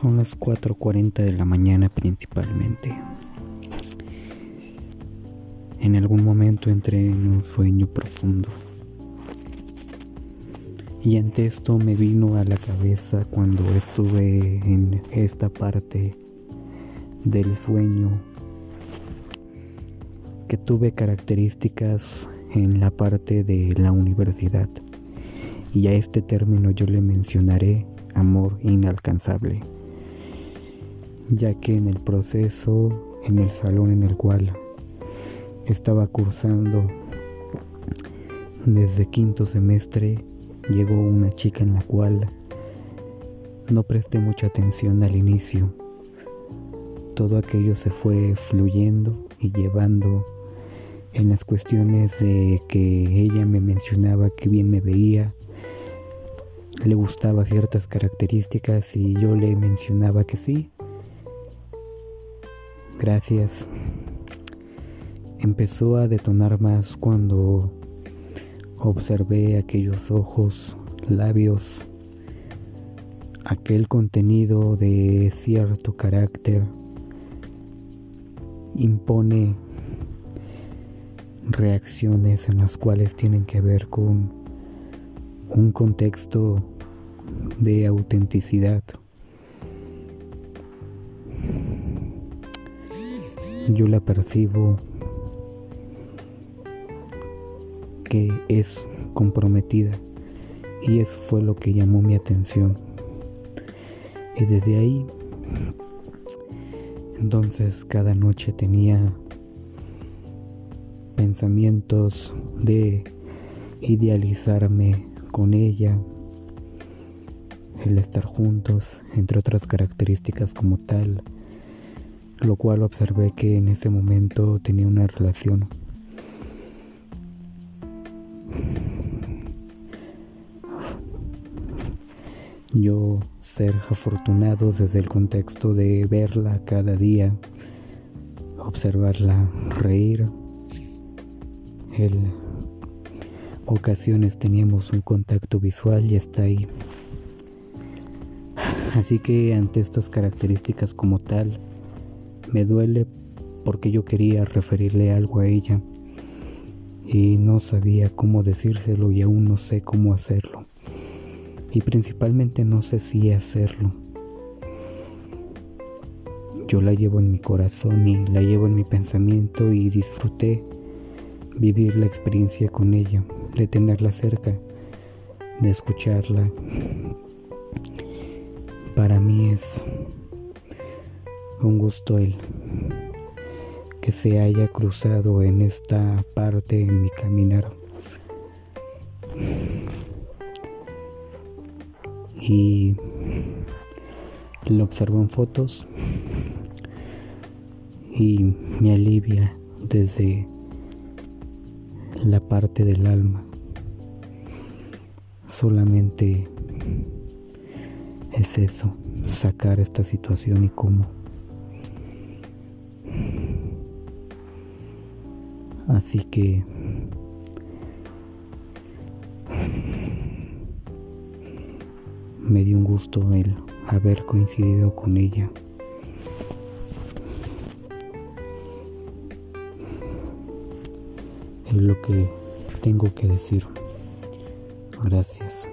Son las 4.40 de la mañana principalmente. En algún momento entré en un sueño profundo. Y ante esto me vino a la cabeza cuando estuve en esta parte del sueño que tuve características en la parte de la universidad. Y a este término yo le mencionaré amor inalcanzable, ya que en el proceso, en el salón en el cual estaba cursando desde quinto semestre, llegó una chica en la cual no presté mucha atención al inicio. Todo aquello se fue fluyendo y llevando en las cuestiones de que ella me mencionaba que bien me veía, le gustaba ciertas características y yo le mencionaba que sí. Gracias. Empezó a detonar más cuando observé aquellos ojos, labios, aquel contenido de cierto carácter. Impone reacciones en las cuales tienen que ver con un contexto de autenticidad. Yo la percibo que es comprometida y eso fue lo que llamó mi atención. Y desde ahí, entonces cada noche tenía pensamientos de idealizarme con ella, el estar juntos, entre otras características como tal, lo cual observé que en ese momento tenía una relación. Yo ser afortunado desde el contexto de verla cada día, observarla reír, el ocasiones teníamos un contacto visual y está ahí. Así que ante estas características como tal, me duele porque yo quería referirle algo a ella y no sabía cómo decírselo y aún no sé cómo hacerlo. Y principalmente no sé si hacerlo. Yo la llevo en mi corazón y la llevo en mi pensamiento y disfruté vivir la experiencia con ella de tenerla cerca, de escucharla. Para mí es un gusto el que se haya cruzado en esta parte en mi caminar. Y lo observo en fotos y me alivia desde la parte del alma. Solamente es eso, sacar esta situación y cómo. Así que... Me dio un gusto el haber coincidido con ella. Es lo que tengo que decir. Gracias.